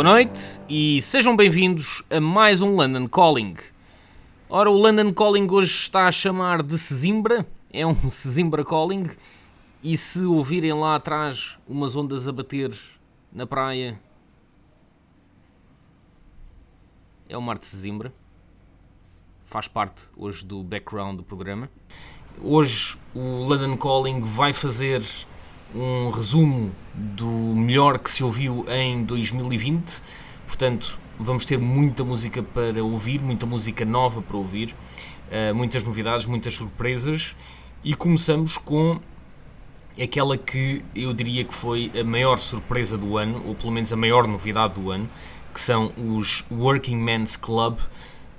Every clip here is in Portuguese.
Boa noite e sejam bem-vindos a mais um London Calling. Ora, o London Calling hoje está a chamar de Sesimbra, é um Sesimbra Calling, e se ouvirem lá atrás umas ondas a bater na praia, é o mar de Sesimbra. Faz parte hoje do background do programa. Hoje o London Calling vai fazer um resumo do melhor que se ouviu em 2020. Portanto, vamos ter muita música para ouvir, muita música nova para ouvir, eh, muitas novidades, muitas surpresas. E começamos com aquela que eu diria que foi a maior surpresa do ano, ou pelo menos a maior novidade do ano, que são os Working Men's Club.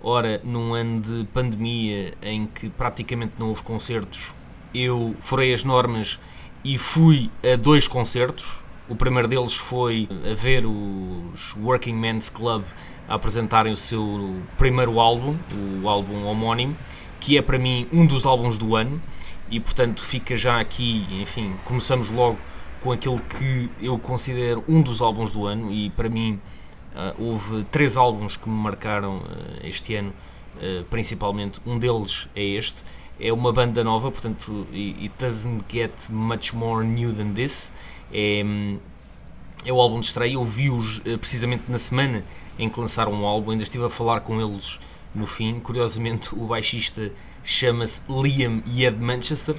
Ora, num ano de pandemia em que praticamente não houve concertos, eu furei as normas e fui a dois concertos. O primeiro deles foi a ver os Working Men's Club a apresentarem o seu primeiro álbum, o álbum homónimo, que é para mim um dos álbuns do ano. E portanto fica já aqui, enfim, começamos logo com aquilo que eu considero um dos álbuns do ano. E para mim ah, houve três álbuns que me marcaram ah, este ano, ah, principalmente. Um deles é este, é uma banda nova, portanto it doesn't get much more new than this, é, é o álbum de estreia, eu vi-os eh, precisamente na semana em que lançaram o álbum, ainda estive a falar com eles no fim, curiosamente o baixista chama-se Liam e é de Manchester,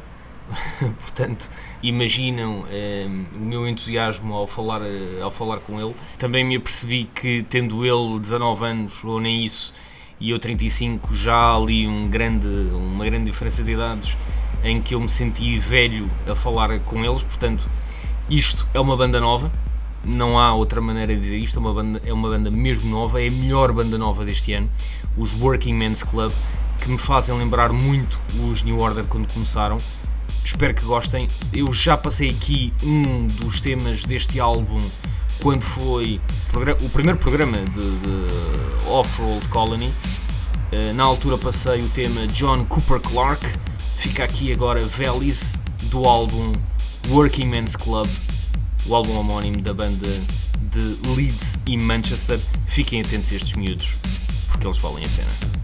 portanto imaginam eh, o meu entusiasmo ao falar, eh, ao falar com ele. Também me apercebi que tendo ele 19 anos ou nem isso e eu 35 já ali um grande, uma grande diferença de idades em que eu me senti velho a falar com eles, portanto isto é uma banda nova, não há outra maneira de dizer isto, é uma banda, é uma banda mesmo nova, é a melhor banda nova deste ano, os Working Men's Club, que me fazem lembrar muito os New Order quando começaram. Espero que gostem. Eu já passei aqui um dos temas deste álbum quando foi o primeiro programa de, de Off-Road Colony. Uh, na altura passei o tema John Cooper Clarke. Fica aqui agora Valleys do álbum Working Men's Club, o álbum homónimo da banda de Leeds e Manchester. Fiquem atentos a estes miúdos, porque eles valem a pena.